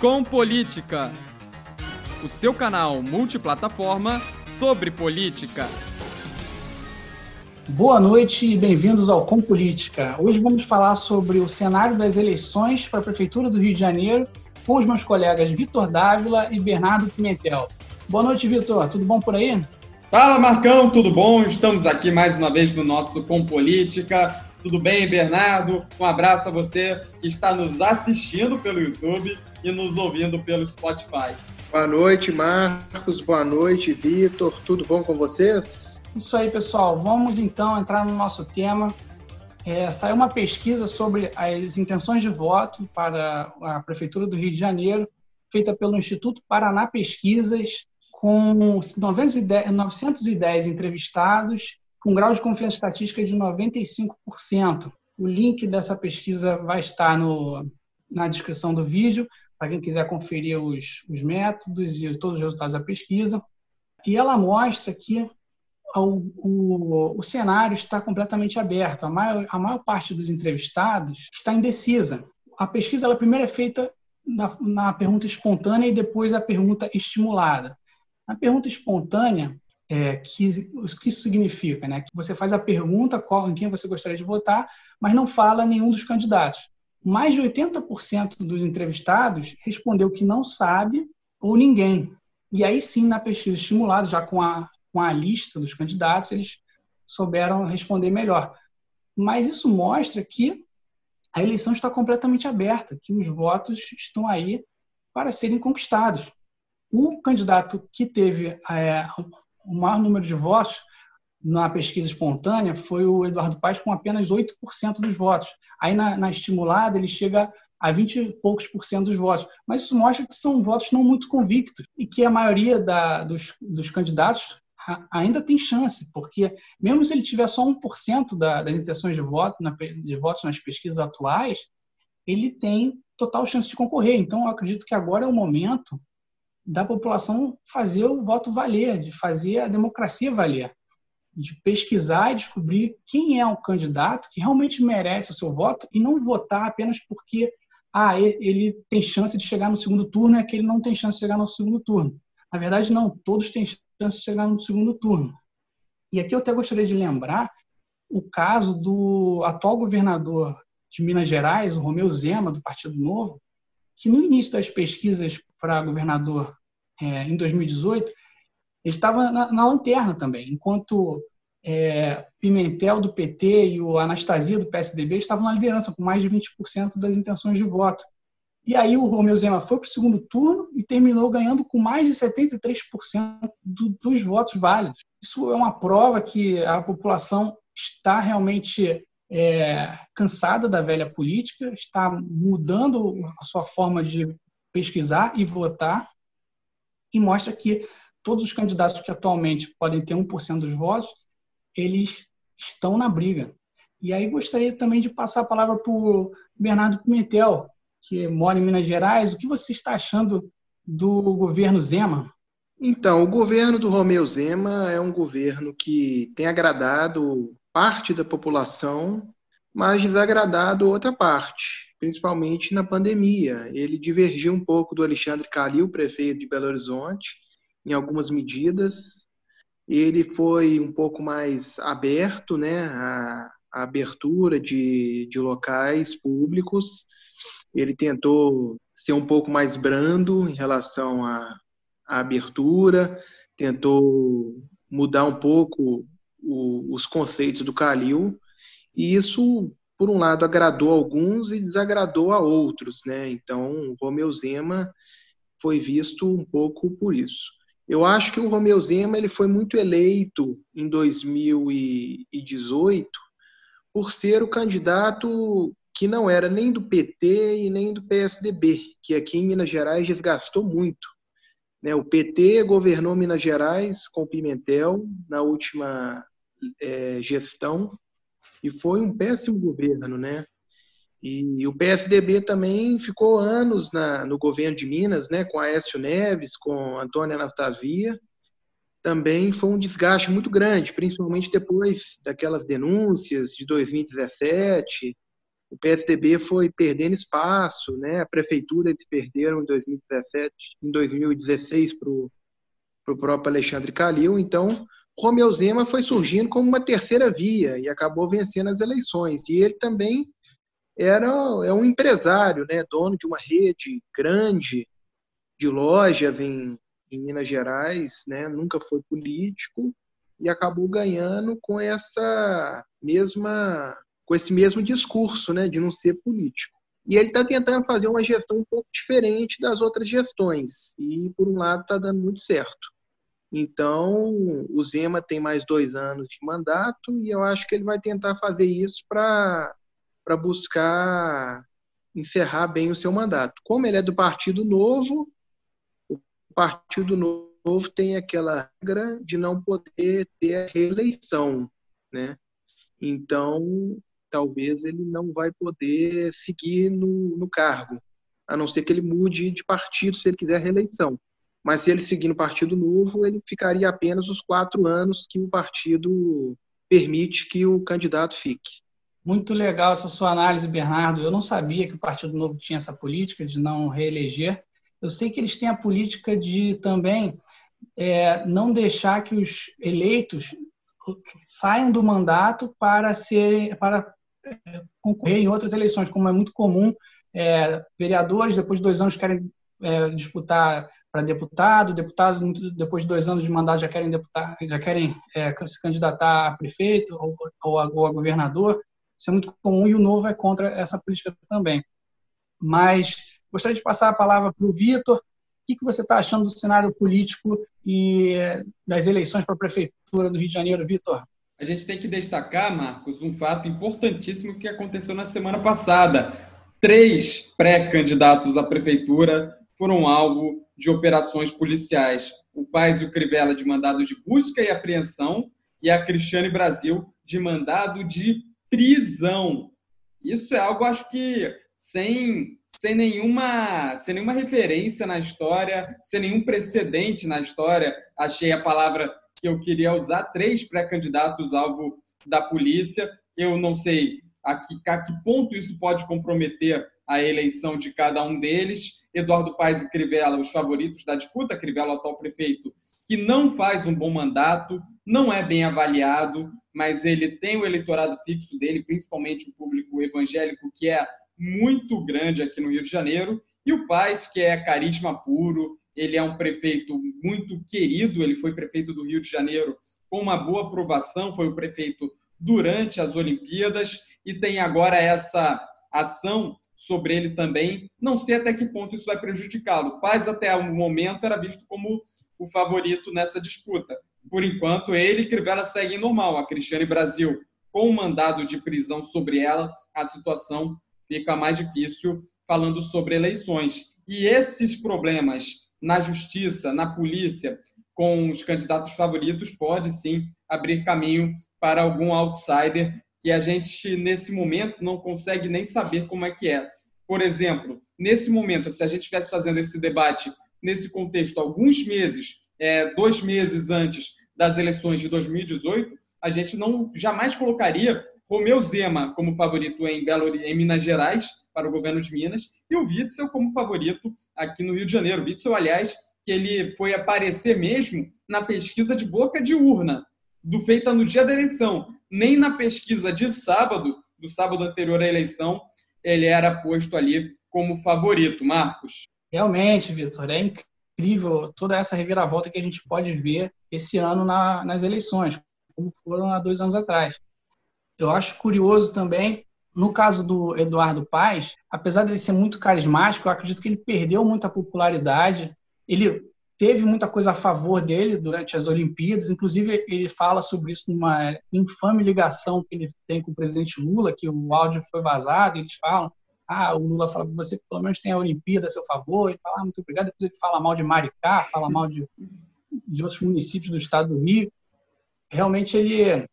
Com Política, o seu canal multiplataforma sobre política. Boa noite e bem-vindos ao Com Política. Hoje vamos falar sobre o cenário das eleições para a Prefeitura do Rio de Janeiro com os meus colegas Vitor Dávila e Bernardo Pimentel. Boa noite, Vitor. Tudo bom por aí? Fala, Marcão. Tudo bom? Estamos aqui mais uma vez no nosso Com Política. Tudo bem, Bernardo? Um abraço a você que está nos assistindo pelo YouTube e nos ouvindo pelo Spotify. Boa noite, Marcos. Boa noite, Vitor. Tudo bom com vocês? Isso aí, pessoal. Vamos então entrar no nosso tema. É, saiu uma pesquisa sobre as intenções de voto para a Prefeitura do Rio de Janeiro, feita pelo Instituto Paraná Pesquisas, com 910, 910 entrevistados com grau de confiança estatística de 95%. O link dessa pesquisa vai estar no, na descrição do vídeo, para quem quiser conferir os, os métodos e todos os resultados da pesquisa. E ela mostra que o, o, o, cenário está completamente aberto. A maior, a maior parte dos entrevistados está indecisa. A pesquisa ela primeiro é feita na, na pergunta espontânea e depois a pergunta estimulada. Na pergunta espontânea, é, que, o que isso significa? Né? Que você faz a pergunta qual, em quem você gostaria de votar, mas não fala nenhum dos candidatos. Mais de 80% dos entrevistados respondeu que não sabe ou ninguém. E aí sim, na pesquisa estimulada, já com a, com a lista dos candidatos, eles souberam responder melhor. Mas isso mostra que a eleição está completamente aberta, que os votos estão aí para serem conquistados. O candidato que teve é, o maior número de votos na pesquisa espontânea foi o Eduardo Paes com apenas 8% dos votos. Aí na, na, estimulada ele chega a 20 e poucos por cento dos votos. Mas isso mostra que são votos não muito convictos e que a maioria da, dos, dos candidatos ainda tem chance, porque mesmo se ele tiver só 1% da, das intenções de voto, na, de votos nas pesquisas atuais, ele tem total chance de concorrer. Então, eu acredito que agora é o momento da população fazer o voto valer, de fazer a democracia valer, de pesquisar e descobrir quem é o candidato que realmente merece o seu voto e não votar apenas porque ah, ele tem chance de chegar no segundo turno e aquele não tem chance de chegar no segundo turno. Na verdade, não, todos têm chance de chegar no segundo turno. E aqui eu até gostaria de lembrar o caso do atual governador de Minas Gerais, o Romeu Zema, do Partido Novo, que no início das pesquisas para governador é, em 2018, ele estava na, na lanterna também, enquanto é, Pimentel do PT e o Anastasia do PSDB estavam na liderança com mais de 20% das intenções de voto. E aí o Romeu Zema foi para o segundo turno e terminou ganhando com mais de 73% do, dos votos válidos. Isso é uma prova que a população está realmente é, cansada da velha política, está mudando a sua forma de pesquisar e votar, e mostra que todos os candidatos que atualmente podem ter 1% dos votos, eles estão na briga. E aí gostaria também de passar a palavra para o Bernardo Pimentel, que mora em Minas Gerais. O que você está achando do governo Zema? Então, o governo do Romeu Zema é um governo que tem agradado parte da população, mas desagradado outra parte, principalmente na pandemia. Ele divergiu um pouco do Alexandre Calil, prefeito de Belo Horizonte, em algumas medidas. Ele foi um pouco mais aberto, né, a, a abertura de, de locais públicos. Ele tentou ser um pouco mais brando em relação à, à abertura, tentou mudar um pouco o, os conceitos do Calil, e isso, por um lado, agradou a alguns e desagradou a outros, né? Então, o Romeu Zema foi visto um pouco por isso. Eu acho que o Romeu Zema ele foi muito eleito em 2018 por ser o candidato que não era nem do PT e nem do PSDB, que aqui em Minas Gerais desgastou muito. Né? O PT governou Minas Gerais com Pimentel na última é, gestão e foi um péssimo governo, né? E o PSDB também ficou anos na, no governo de Minas, né, com Aécio Neves, com Antônio Anastasia. Também foi um desgaste muito grande, principalmente depois daquelas denúncias de 2017. o PSDB foi perdendo espaço, né? A prefeitura eles perderam em 2017, em 2016 para o próprio Alexandre Calil. Então, Romeu Zema foi surgindo como uma terceira via e acabou vencendo as eleições. E ele também era é um empresário, né? Dono de uma rede grande de lojas em, em Minas Gerais, né? Nunca foi político e acabou ganhando com essa mesma com esse mesmo discurso, né, de não ser político. E ele está tentando fazer uma gestão um pouco diferente das outras gestões. E, por um lado, está dando muito certo. Então, o Zema tem mais dois anos de mandato e eu acho que ele vai tentar fazer isso para buscar encerrar bem o seu mandato. Como ele é do Partido Novo, o Partido Novo tem aquela regra de não poder ter a reeleição, né? Então, talvez ele não vai poder seguir no, no cargo, a não ser que ele mude de partido se ele quiser reeleição. Mas se ele seguir no Partido Novo, ele ficaria apenas os quatro anos que o partido permite que o candidato fique. Muito legal essa sua análise, Bernardo. Eu não sabia que o Partido Novo tinha essa política de não reeleger. Eu sei que eles têm a política de também é, não deixar que os eleitos saiam do mandato para ser para concorrer em outras eleições, como é muito comum. É, vereadores, depois de dois anos, querem é, disputar para deputado, deputado, depois de dois anos de mandato, já querem, deputar, já querem é, se candidatar a prefeito ou, ou, a, ou a governador. Isso é muito comum e o Novo é contra essa política também. Mas gostaria de passar a palavra para o Vitor. O que, você está achando do cenário político e das eleições para a Prefeitura do Rio de Janeiro, Vitor? a gente tem que destacar, Marcos, um fato importantíssimo que aconteceu na semana passada. Três pré-candidatos à prefeitura foram alvo de operações policiais. O Paz e o Crivella de mandado de busca e apreensão e a Cristiane Brasil de mandado de prisão. Isso é algo, acho que, sem, sem, nenhuma, sem nenhuma referência na história, sem nenhum precedente na história. Achei a palavra que eu queria usar três pré-candidatos alvo da polícia. Eu não sei a que, a que ponto isso pode comprometer a eleição de cada um deles. Eduardo Paes e Crivella, os favoritos da disputa, Crivella, o atual prefeito, que não faz um bom mandato, não é bem avaliado, mas ele tem o eleitorado fixo dele, principalmente o público evangélico, que é muito grande aqui no Rio de Janeiro, e o Paes, que é carisma puro, ele é um prefeito muito querido, ele foi prefeito do Rio de Janeiro com uma boa aprovação, foi o prefeito durante as Olimpíadas e tem agora essa ação sobre ele também. Não sei até que ponto isso vai prejudicá-lo. Paz, até o momento, era visto como o favorito nessa disputa. Por enquanto, ele e Crivella seguem normal. A Cristiane Brasil, com o mandado de prisão sobre ela, a situação fica mais difícil falando sobre eleições. E esses problemas na justiça, na polícia, com os candidatos favoritos, pode sim abrir caminho para algum outsider que a gente, nesse momento, não consegue nem saber como é que é. Por exemplo, nesse momento, se a gente estivesse fazendo esse debate nesse contexto alguns meses, é, dois meses antes das eleições de 2018, a gente não jamais colocaria Romeu Zema como favorito em Belo em Minas Gerais para o governo de Minas e o Witzel como favorito aqui no Rio de Janeiro. Witzel, aliás, que ele foi aparecer mesmo na pesquisa de boca de urna, do feita no dia da eleição. Nem na pesquisa de sábado, do sábado anterior à eleição, ele era posto ali como favorito. Marcos. Realmente, Vitor, é incrível toda essa reviravolta que a gente pode ver esse ano na, nas eleições, como foram há dois anos atrás. Eu acho curioso também no caso do Eduardo Paes, apesar de ele ser muito carismático, eu acredito que ele perdeu muita popularidade. Ele teve muita coisa a favor dele durante as Olimpíadas, inclusive ele fala sobre isso numa infame ligação que ele tem com o presidente Lula, que o áudio foi vazado, eles falam, ah, o Lula fala, você pelo menos tem a Olimpíada a seu favor, ele fala, ah, muito obrigado, depois ele fala mal de Maricá, fala mal de, de outros municípios do estado do Rio. Realmente ele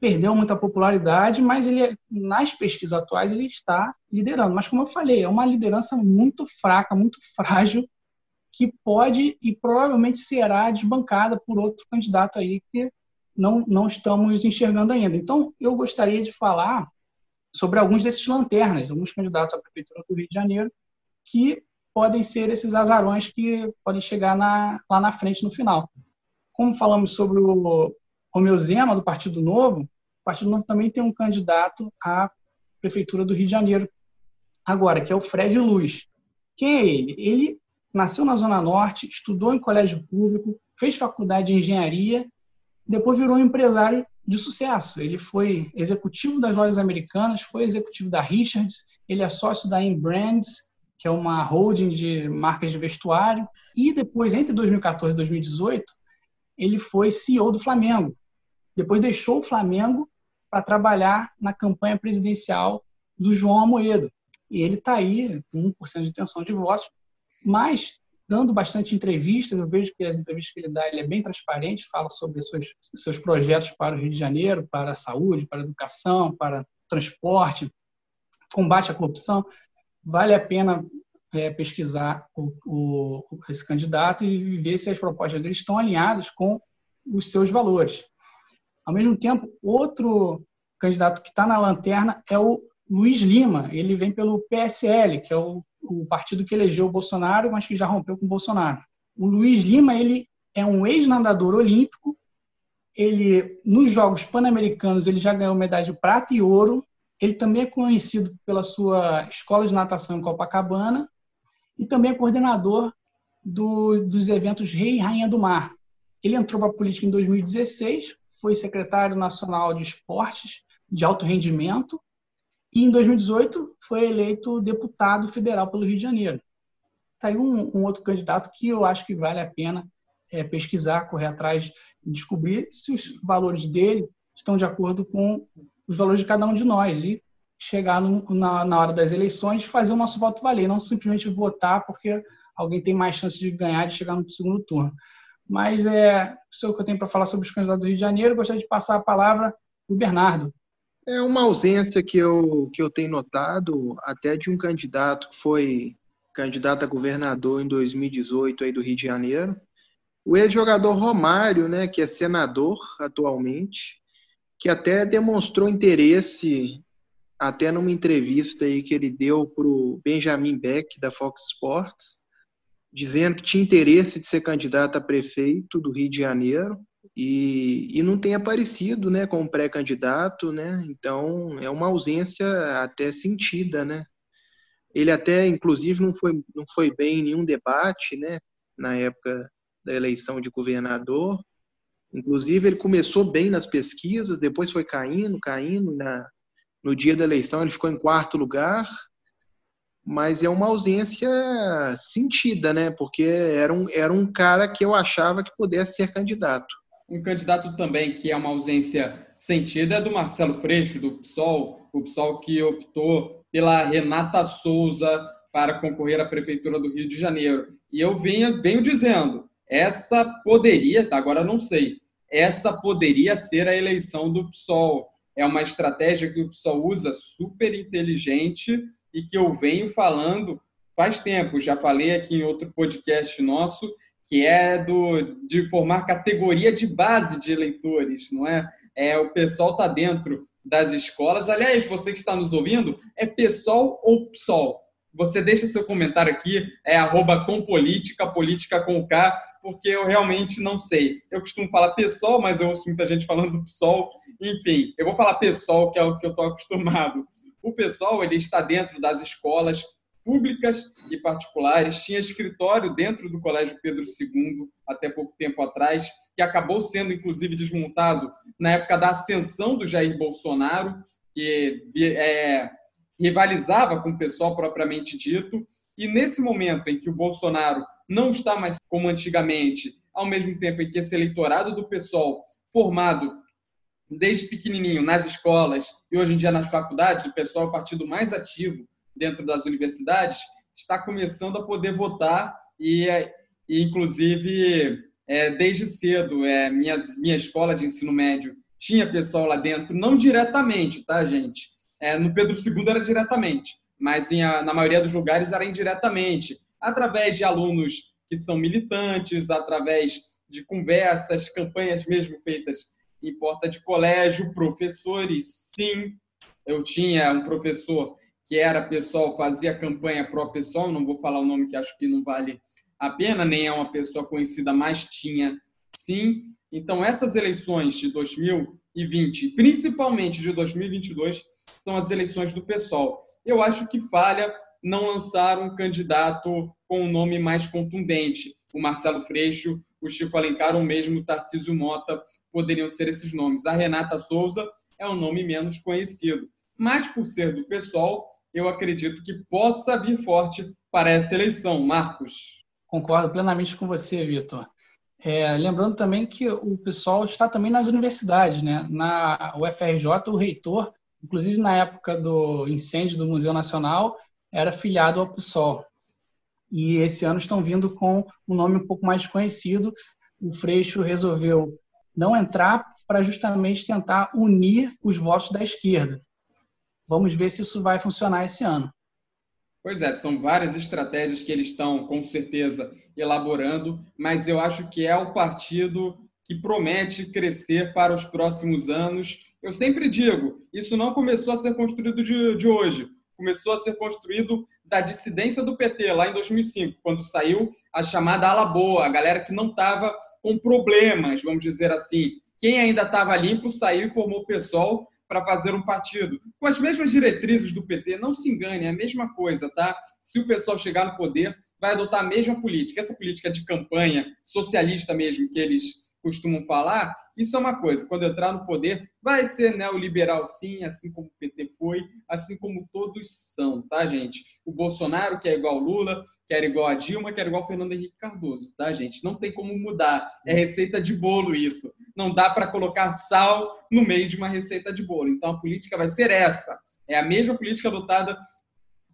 perdeu muita popularidade, mas ele nas pesquisas atuais ele está liderando. Mas como eu falei, é uma liderança muito fraca, muito frágil, que pode e provavelmente será desbancada por outro candidato aí que não não estamos enxergando ainda. Então, eu gostaria de falar sobre alguns desses lanternas, alguns candidatos à Prefeitura do Rio de Janeiro, que podem ser esses azarões que podem chegar na, lá na frente no final. Como falamos sobre o Romeu Zema, do Partido Novo, o Partido Novo também tem um candidato à Prefeitura do Rio de Janeiro, agora, que é o Fred Luz. Quem é ele? Ele nasceu na Zona Norte, estudou em colégio público, fez faculdade de engenharia, depois virou um empresário de sucesso. Ele foi executivo das lojas americanas, foi executivo da Richards, ele é sócio da Brands, que é uma holding de marcas de vestuário, e depois, entre 2014 e 2018, ele foi CEO do Flamengo. Depois deixou o Flamengo para trabalhar na campanha presidencial do João Amoedo. E ele está aí com 1% de intenção de votos, mas dando bastante entrevistas. Eu vejo que as entrevistas que ele dá, ele é bem transparente, fala sobre seus, seus projetos para o Rio de Janeiro, para a saúde, para a educação, para transporte, combate à corrupção. Vale a pena é, pesquisar o, o, esse candidato e ver se as propostas dele estão alinhadas com os seus valores. Ao mesmo tempo, outro candidato que está na lanterna é o Luiz Lima. Ele vem pelo PSL, que é o o partido que elegeu o Bolsonaro, mas que já rompeu com o Bolsonaro. O Luiz Lima, ele é um ex-nadador olímpico. Ele nos Jogos Pan-Americanos ele já ganhou medalha de prata e ouro. Ele também é conhecido pela sua escola de natação em Copacabana e também é coordenador do, dos eventos Rei e Rainha do Mar. Ele entrou para a política em 2016, foi secretário nacional de esportes de alto rendimento e em 2018 foi eleito deputado federal pelo Rio de Janeiro. Está aí um, um, outro candidato que eu acho que vale a pena é, pesquisar, correr atrás, descobrir se os valores dele estão de acordo com os valores de cada um de nós e chegar no, na, na hora das eleições fazer o nosso voto valer, não simplesmente votar porque alguém tem mais chance de ganhar, de chegar no segundo turno. Mas é isso é o que eu tenho para falar sobre os candidatos do Rio de Janeiro. gostaria de passar a palavra para o Bernardo. É uma ausência que eu, que eu tenho notado até de um candidato que foi candidato a governador em 2018 aí do Rio de Janeiro. O ex-jogador Romário, né, que é senador atualmente, que até demonstrou interesse até numa entrevista aí que ele deu para o Benjamin Beck, da Fox Sports, dizendo que tinha interesse de ser candidato a prefeito do Rio de Janeiro e, e não tem aparecido né, como pré-candidato, né? então é uma ausência até sentida. Né? Ele até, inclusive, não foi, não foi bem em nenhum debate né, na época da eleição de governador. Inclusive, ele começou bem nas pesquisas, depois foi caindo, caindo. Na, no dia da eleição, ele ficou em quarto lugar, mas é uma ausência sentida, né? Porque era um, era um cara que eu achava que pudesse ser candidato. Um candidato também que é uma ausência sentida é do Marcelo Freixo, do PSOL, o PSOL que optou pela Renata Souza para concorrer à Prefeitura do Rio de Janeiro. E eu venho, venho dizendo, essa poderia, agora não sei, essa poderia ser a eleição do PSOL. É uma estratégia que o PSOL usa super inteligente e que eu venho falando faz tempo. Já falei aqui em outro podcast nosso que é do, de formar categoria de base de eleitores, não é? é o pessoal está dentro das escolas. Aliás, você que está nos ouvindo, é PSOL ou PSOL? Você deixa seu comentário aqui, é arroba com política, política com K, porque eu realmente não sei. Eu costumo falar PSOL, mas eu ouço muita gente falando PSOL. Enfim, eu vou falar PSOL, que é o que eu estou acostumado. O PSOL ele está dentro das escolas, públicas e particulares. Tinha escritório dentro do Colégio Pedro II, até pouco tempo atrás, que acabou sendo, inclusive, desmontado na época da ascensão do Jair Bolsonaro, que é, rivalizava com o pessoal propriamente dito. E nesse momento em que o Bolsonaro não está mais como antigamente, ao mesmo tempo em que esse eleitorado do pessoal formado desde pequenininho nas escolas e hoje em dia nas faculdades, o pessoal é o partido mais ativo dentro das universidades está começando a poder votar e, e inclusive, é, desde cedo, é, minha, minha escola de ensino médio tinha pessoal lá dentro, não diretamente, tá, gente? É, no Pedro II era diretamente, mas em, na maioria dos lugares era indiretamente, através de alunos que são militantes, através de conversas, campanhas mesmo feitas em porta de colégio, professores, sim, Eu tinha um professor que era pessoal, fazia campanha pró-pessoal, não vou falar o nome que acho que não vale a pena, nem é uma pessoa conhecida, mas tinha sim. Então, essas eleições de 2020, principalmente de 2022, são as eleições do PSOL. Eu acho que falha não lançar um candidato com um nome mais contundente. O Marcelo Freixo, o Chico Alencar ou mesmo o Tarcísio Mota poderiam ser esses nomes. A Renata Souza é um nome menos conhecido. Mas, por ser do PSOL, eu acredito que possa vir forte para essa eleição. Marcos. Concordo plenamente com você, Vitor. É, lembrando também que o pessoal está também nas universidades, né? Na UFRJ, o reitor, inclusive na época do incêndio do Museu Nacional, era filiado ao PSOL. E esse ano estão vindo com um nome um pouco mais desconhecido. O Freixo resolveu não entrar para justamente tentar unir os votos da esquerda. Vamos ver se isso vai funcionar esse ano. Pois é, são várias estratégias que eles estão, com certeza, elaborando, mas eu acho que é o partido que promete crescer para os próximos anos. Eu sempre digo, isso não começou a ser construído de, de hoje, começou a ser construído da dissidência do PT lá em 2005, quando saiu a chamada ala boa, a galera que não estava com problemas, vamos dizer assim. Quem ainda estava limpo saiu e formou o PSOL para fazer um partido. Com as mesmas diretrizes do PT, não se engane, é a mesma coisa, tá? Se o pessoal chegar no poder, vai adotar a mesma política. Essa política de campanha socialista mesmo que eles costumam falar, isso é uma coisa. Quando entrar no poder, vai ser neoliberal sim, assim como o PT foi, assim como todos são, tá, gente? O Bolsonaro, que é igual Lula, quer igual a Dilma, quer igual Fernando Henrique Cardoso, tá, gente? Não tem como mudar. É receita de bolo isso. Não dá para colocar sal no meio de uma receita de bolo. Então a política vai ser essa. É a mesma política adotada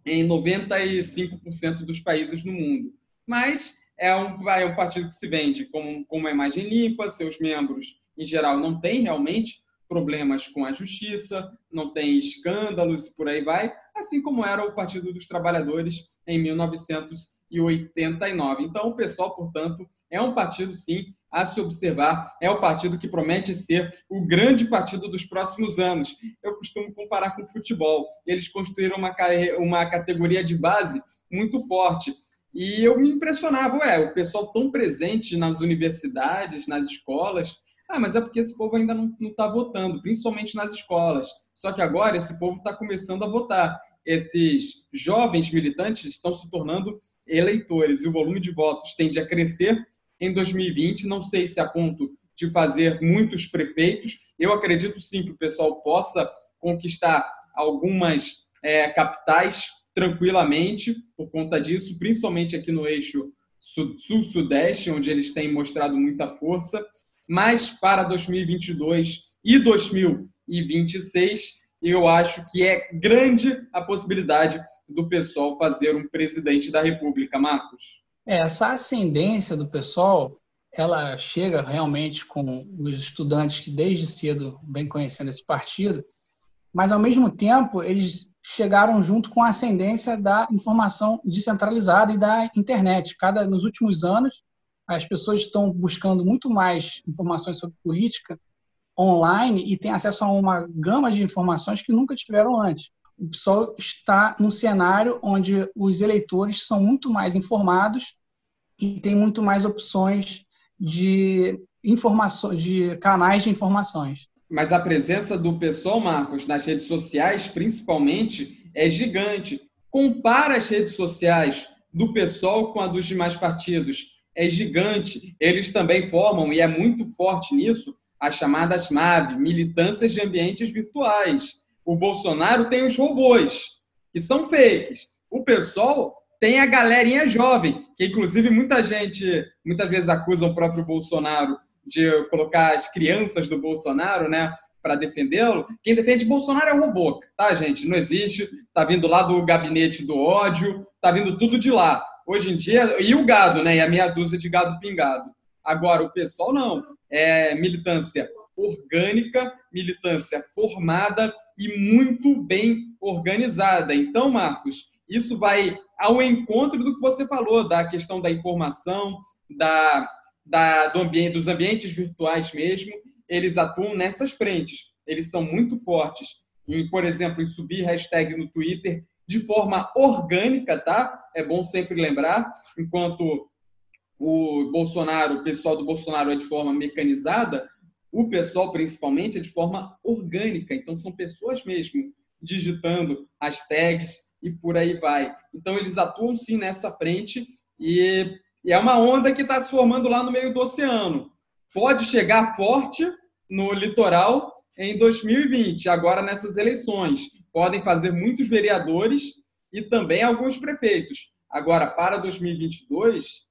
em 95% dos países no mundo. Mas é um, é um partido que se vende com, com uma imagem limpa, seus membros, em geral, não têm realmente problemas com a justiça, não tem escândalos e por aí vai, assim como era o Partido dos Trabalhadores em 1989. Então, o PSOL, portanto, é um partido, sim, a se observar, é o partido que promete ser o grande partido dos próximos anos. Eu costumo comparar com o futebol. Eles construíram uma, uma categoria de base muito forte e eu me impressionava, ué, o pessoal tão presente nas universidades, nas escolas. Ah, mas é porque esse povo ainda não está votando, principalmente nas escolas. Só que agora esse povo está começando a votar. Esses jovens militantes estão se tornando eleitores e o volume de votos tende a crescer em 2020. Não sei se a ponto de fazer muitos prefeitos. Eu acredito sim que o pessoal possa conquistar algumas é, capitais tranquilamente por conta disso, principalmente aqui no eixo sul-sudeste, onde eles têm mostrado muita força. Mas para 2022 e 2026, eu acho que é grande a possibilidade do pessoal fazer um presidente da República, Marcos. É, essa ascendência do pessoal, ela chega realmente com os estudantes que desde cedo vem conhecendo esse partido, mas ao mesmo tempo eles chegaram junto com a ascendência da informação descentralizada e da internet. Cada nos últimos anos, as pessoas estão buscando muito mais informações sobre política online e têm acesso a uma gama de informações que nunca tiveram antes. O PSOL está num cenário onde os eleitores são muito mais informados e tem muito mais opções de informações, de canais de informações mas a presença do pessoal, Marcos, nas redes sociais, principalmente, é gigante. Compara as redes sociais do pessoal com a dos demais partidos. É gigante. Eles também formam, e é muito forte nisso, as chamadas MAV, militâncias de ambientes virtuais. O Bolsonaro tem os robôs, que são fakes. O pessoal tem a galerinha jovem, que inclusive muita gente, muitas vezes acusa o próprio Bolsonaro de colocar as crianças do Bolsonaro, né, para defendê-lo. Quem defende Bolsonaro é o robô, tá, gente? Não existe. Tá vindo lá do gabinete do ódio, tá vindo tudo de lá. Hoje em dia, e o gado, né? E a meia dúzia de gado pingado. Agora, o pessoal não. É militância orgânica, militância formada e muito bem organizada. Então, Marcos, isso vai ao encontro do que você falou, da questão da informação, da da, do ambiente, dos ambientes virtuais mesmo, eles atuam nessas frentes. Eles são muito fortes em, por exemplo, em subir hashtag no Twitter de forma orgânica, tá? É bom sempre lembrar, enquanto o Bolsonaro, o pessoal do Bolsonaro é de forma mecanizada, o pessoal principalmente é de forma orgânica. Então são pessoas mesmo digitando as tags e por aí vai. Então eles atuam sim nessa frente e, e é uma onda que está se formando lá no meio do oceano. Pode chegar forte no litoral em 2020, agora nessas eleições podem fazer muitos vereadores e também alguns prefeitos. Agora, para 2022,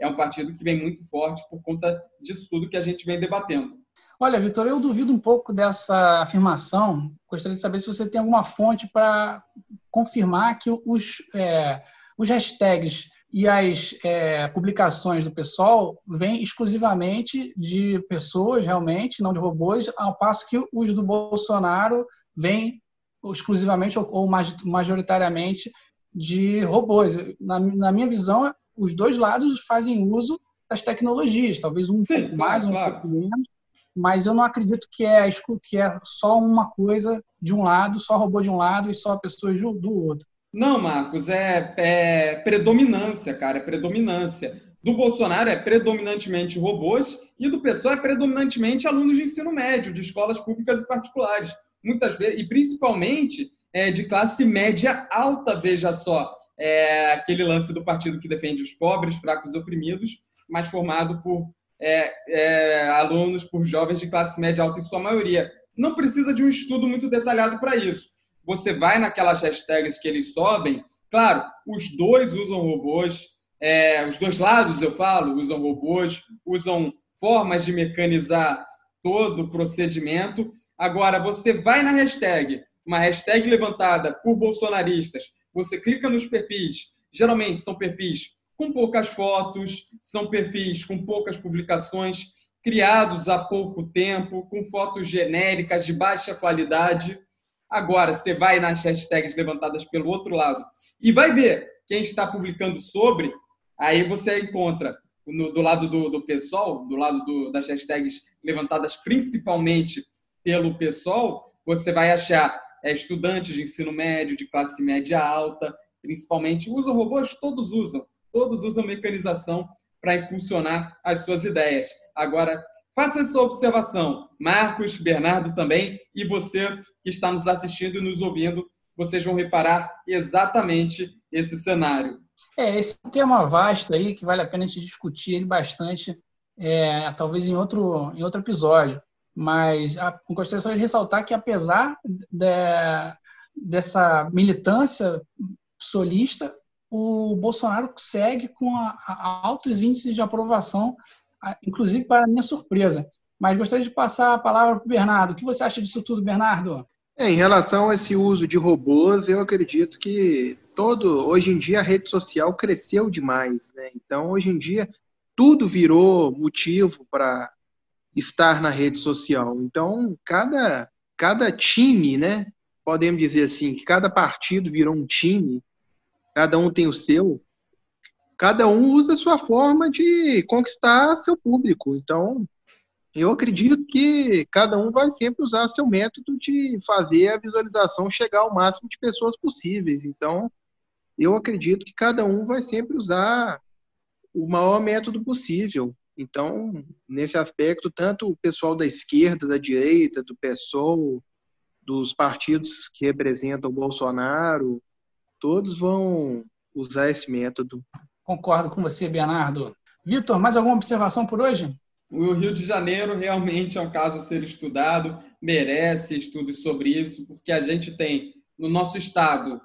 é um partido que vem muito forte por conta disso tudo que a gente vem debatendo. Olha, Vitor, eu duvido um pouco dessa afirmação. Gostaria de saber se você tem alguma fonte para confirmar que os, é, os hashtags e as é, publicações do pessoal vêm exclusivamente de pessoas, realmente, não de robôs, ao passo que os do Bolsonaro vêm exclusivamente ou majoritariamente de robôs. Na, na, minha visão, os dois lados fazem uso das tecnologias, talvez um Sim, pouco mais, claro, um claro. pouco menos, mas eu não acredito que é, que é só uma coisa de um lado, só robô de um lado e só pessoas do outro. Não, Marcos, é, é predominância, cara, é predominância. Do Bolsonaro é predominantemente robôs e do PSOL é predominantemente alunos de ensino médio, de escolas públicas e particulares muitas vezes, e principalmente é, de classe média alta, veja só, é, aquele lance do partido que defende os pobres, fracos e oprimidos, mas formado por é, é, alunos, por jovens de classe média alta em sua maioria. Não precisa de um estudo muito detalhado para isso. Você vai naquelas hashtags que eles sobem, claro, os dois usam robôs, é, os dois lados, eu falo, usam robôs, usam formas de mecanizar todo o procedimento, Agora, você vai na hashtag, uma hashtag levantada por bolsonaristas, você clica nos perfis, geralmente são perfis com poucas fotos, são perfis com poucas publicações, criados há pouco tempo, com fotos genéricas de baixa qualidade. Agora, você vai nas hashtags levantadas pelo outro lado e vai ver quem está publicando sobre, aí você encontra no, do lado do, do pessoal, do lado do, das hashtags levantadas principalmente pelo PSOL, você vai achar é, estudantes de ensino médio, de classe média alta, principalmente, usam robôs? Todos usam. Todos usam mecanização para impulsionar as suas ideias. Agora, faça a sua observação. Marcos, Bernardo também, e você que está nos assistindo e nos ouvindo, vocês vão reparar exatamente esse cenário. É, esse tema vasto aí, que vale a pena a gente discutir ele bastante, é, talvez em outro, em outro episódio. Mas a, gostaria de ressaltar que, apesar de, dessa militância solista, o Bolsonaro segue com a, a altos índices de aprovação, inclusive para minha surpresa. Mas gostaria de passar a palavra para o Bernardo. O que você acha disso tudo, Bernardo? É, em relação a esse uso de robôs, eu acredito que todo hoje em dia a rede social cresceu demais, né? Então hoje em dia tudo virou motivo para estar na rede social. Então, cada, cada time, né? Podemos dizer assim, que cada partido virou um time, cada um tem o seu, cada um usa a sua forma de conquistar seu público. Então, eu acredito que cada um vai sempre usar seu método de fazer a visualização chegar ao máximo de pessoas possíveis. Então, eu acredito que cada um vai sempre usar o maior método possível. Então, nesse aspecto, tanto o pessoal da esquerda, da direita, do PSOL, dos partidos que representam o Bolsonaro, todos vão usar esse método. Concordo com você, Bernardo. Vitor, mais alguma observação por hoje? O Rio de Janeiro realmente é um caso a ser estudado, merece estudos sobre isso, porque a gente tem no nosso estado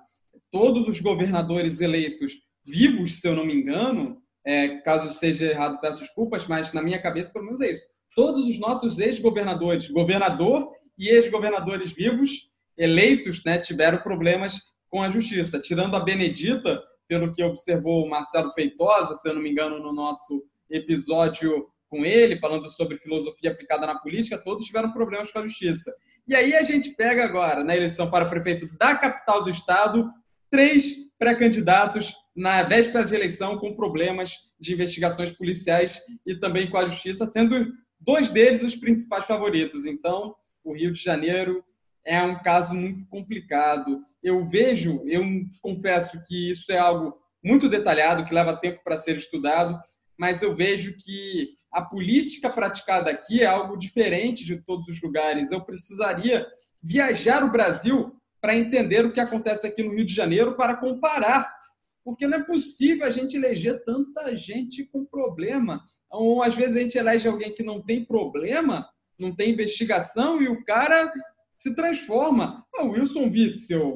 todos os governadores eleitos vivos, se eu não me engano, é, caso esteja errado, peço desculpas, mas na minha cabeça, pelo menos é isso. Todos os nossos ex-governadores, governador e ex-governadores vivos, eleitos, né, tiveram problemas com a justiça. Tirando a Benedita, pelo que observou o Marcelo Feitosa, se eu não me engano, no nosso episódio com ele, falando sobre filosofia aplicada na política, todos tiveram problemas com a justiça. E aí a gente pega agora, na eleição para prefeito da capital do estado, três pré-candidatos na véspera de eleição com problemas de investigações policiais e também com a justiça, sendo dois deles os principais favoritos. Então, o Rio de Janeiro é um caso muito complicado. Eu vejo, eu confesso que isso é algo muito detalhado, que leva tempo para ser estudado, mas eu vejo que a política praticada aqui é algo diferente de todos os lugares. Eu precisaria viajar o Brasil para entender o que acontece aqui no Rio de Janeiro para comparar. Porque não é possível a gente eleger tanta gente com problema. Ou às vezes a gente elege alguém que não tem problema, não tem investigação e o cara se transforma. Ah, Wilson Witzel,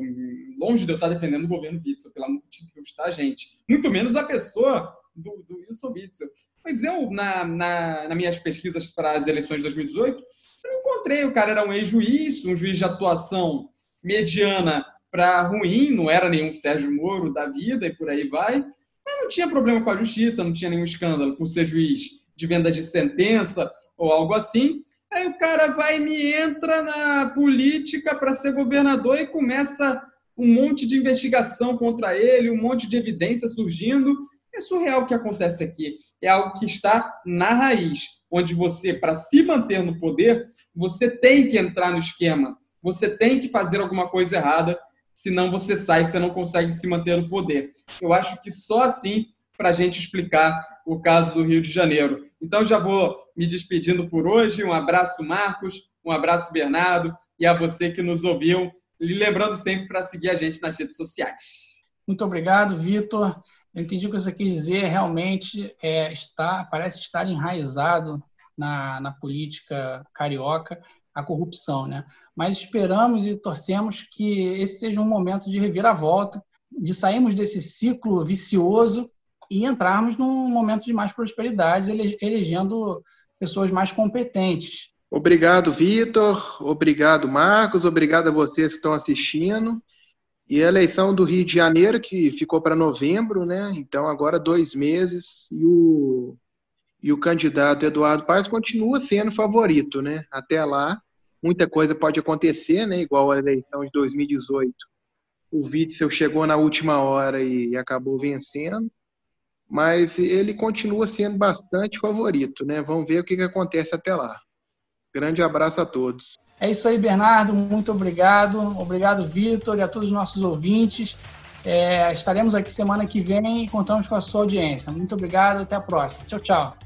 longe de eu estar defendendo o governo Witzel, pelo amor de Deus, tá, gente? Muito menos a pessoa do, do Wilson Witzel. Mas eu, na, na, nas minhas pesquisas para as eleições de 2018, eu encontrei. O cara era um ex-juiz, um juiz de atuação mediana para ruim, não era nenhum Sérgio Moro da vida e por aí vai. Mas não tinha problema com a justiça, não tinha nenhum escândalo por ser juiz de venda de sentença ou algo assim. Aí o cara vai e me entra na política para ser governador e começa um monte de investigação contra ele, um monte de evidência surgindo. É surreal o que acontece aqui. É algo que está na raiz, onde você, para se manter no poder, você tem que entrar no esquema, você tem que fazer alguma coisa errada, senão você sai, você não consegue se manter no poder. Eu acho que só assim para a gente explicar o caso do Rio de Janeiro. Então, já vou me despedindo por hoje. Um abraço, Marcos. Um abraço, Bernardo. E a você que nos ouviu. E lembrando sempre para seguir a gente nas redes sociais. Muito obrigado, Vitor. Eu entendi o que você quis dizer. Realmente é, está, parece estar enraizado na, na política carioca a corrupção, né? Mas esperamos e torcemos que esse seja um momento de reviravolta, de sairmos desse ciclo vicioso e entrarmos num momento de mais prosperidade, elegendo pessoas mais competentes. Obrigado, Vitor. Obrigado, Marcos. Obrigado a vocês que estão assistindo. E a eleição do Rio de Janeiro, que ficou para novembro, né? Então, agora dois meses. E o, e o candidato Eduardo Paes continua sendo favorito, né? Até lá, muita coisa pode acontecer, né? Igual a eleição de 2018. O Witzel chegou na última hora e acabou vencendo mas ele continua sendo bastante favorito, né? Vamos ver o que, que acontece até lá. Grande abraço a todos. É isso aí, Bernardo. Muito obrigado. Obrigado, Vitor, e a todos os nossos ouvintes. É, estaremos aqui semana que vem e contamos com a sua audiência. Muito obrigado. Até a próxima. Tchau, tchau.